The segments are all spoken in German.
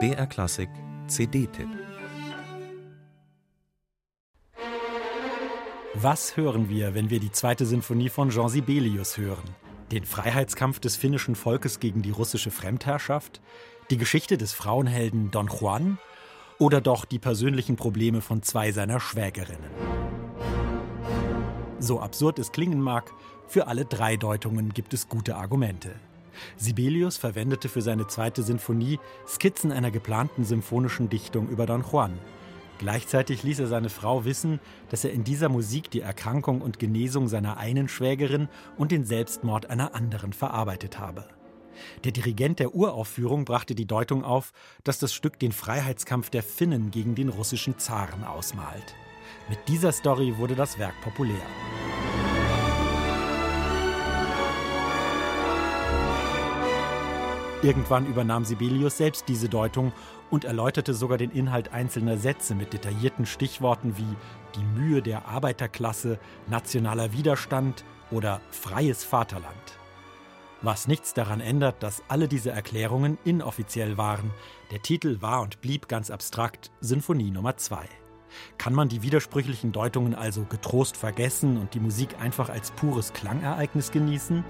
BR Klassik CD-Tipp Was hören wir, wenn wir die zweite Sinfonie von Jean Sibelius hören? Den Freiheitskampf des finnischen Volkes gegen die russische Fremdherrschaft? Die Geschichte des Frauenhelden Don Juan? Oder doch die persönlichen Probleme von zwei seiner Schwägerinnen? So absurd es klingen mag, für alle drei Deutungen gibt es gute Argumente. Sibelius verwendete für seine zweite Sinfonie Skizzen einer geplanten symphonischen Dichtung über Don Juan. Gleichzeitig ließ er seine Frau wissen, dass er in dieser Musik die Erkrankung und Genesung seiner einen Schwägerin und den Selbstmord einer anderen verarbeitet habe. Der Dirigent der Uraufführung brachte die Deutung auf, dass das Stück den Freiheitskampf der Finnen gegen den russischen Zaren ausmalt. Mit dieser Story wurde das Werk populär. Irgendwann übernahm Sibelius selbst diese Deutung und erläuterte sogar den Inhalt einzelner Sätze mit detaillierten Stichworten wie die Mühe der Arbeiterklasse, nationaler Widerstand oder freies Vaterland. Was nichts daran ändert, dass alle diese Erklärungen inoffiziell waren. Der Titel war und blieb ganz abstrakt Sinfonie Nummer 2. Kann man die widersprüchlichen Deutungen also getrost vergessen und die Musik einfach als pures Klangereignis genießen?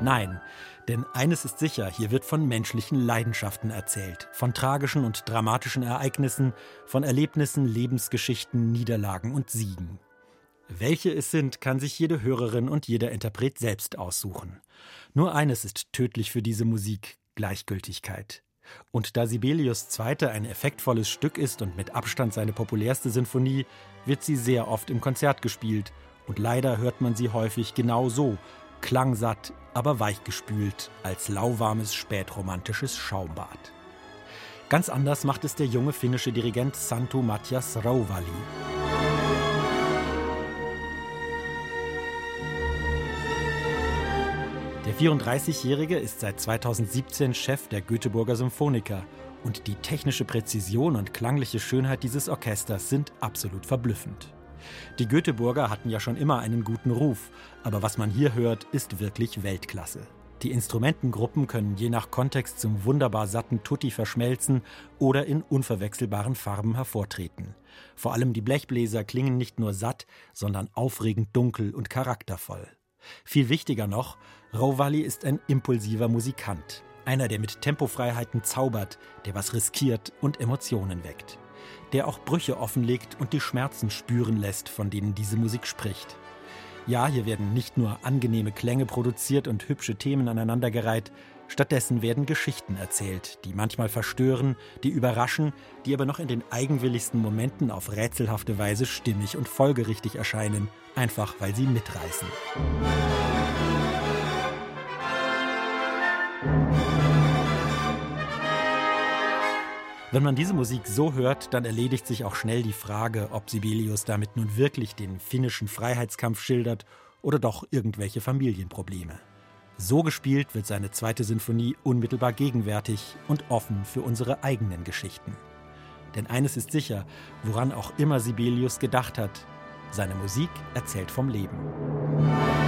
Nein, denn eines ist sicher, hier wird von menschlichen Leidenschaften erzählt, von tragischen und dramatischen Ereignissen, von Erlebnissen, Lebensgeschichten, Niederlagen und Siegen. Welche es sind, kann sich jede Hörerin und jeder Interpret selbst aussuchen. Nur eines ist tödlich für diese Musik Gleichgültigkeit. Und da Sibelius Zweite ein effektvolles Stück ist und mit Abstand seine populärste Sinfonie, wird sie sehr oft im Konzert gespielt. Und leider hört man sie häufig genau so, klangsatt, aber weichgespült, als lauwarmes spätromantisches Schaumbad. Ganz anders macht es der junge finnische Dirigent Santu Matjas Rauvali. Der 34-Jährige ist seit 2017 Chef der Göteborger Symphoniker und die technische Präzision und klangliche Schönheit dieses Orchesters sind absolut verblüffend. Die Göteborger hatten ja schon immer einen guten Ruf, aber was man hier hört, ist wirklich Weltklasse. Die Instrumentengruppen können je nach Kontext zum wunderbar satten Tutti verschmelzen oder in unverwechselbaren Farben hervortreten. Vor allem die Blechbläser klingen nicht nur satt, sondern aufregend dunkel und charaktervoll. Viel wichtiger noch, Rovalli ist ein impulsiver Musikant. Einer, der mit Tempofreiheiten zaubert, der was riskiert und Emotionen weckt der auch Brüche offenlegt und die Schmerzen spüren lässt, von denen diese Musik spricht. Ja, hier werden nicht nur angenehme Klänge produziert und hübsche Themen aneinandergereiht, stattdessen werden Geschichten erzählt, die manchmal verstören, die überraschen, die aber noch in den eigenwilligsten Momenten auf rätselhafte Weise stimmig und folgerichtig erscheinen, einfach weil sie mitreißen. Wenn man diese Musik so hört, dann erledigt sich auch schnell die Frage, ob Sibelius damit nun wirklich den finnischen Freiheitskampf schildert oder doch irgendwelche Familienprobleme. So gespielt wird seine zweite Sinfonie unmittelbar gegenwärtig und offen für unsere eigenen Geschichten. Denn eines ist sicher, woran auch immer Sibelius gedacht hat, seine Musik erzählt vom Leben.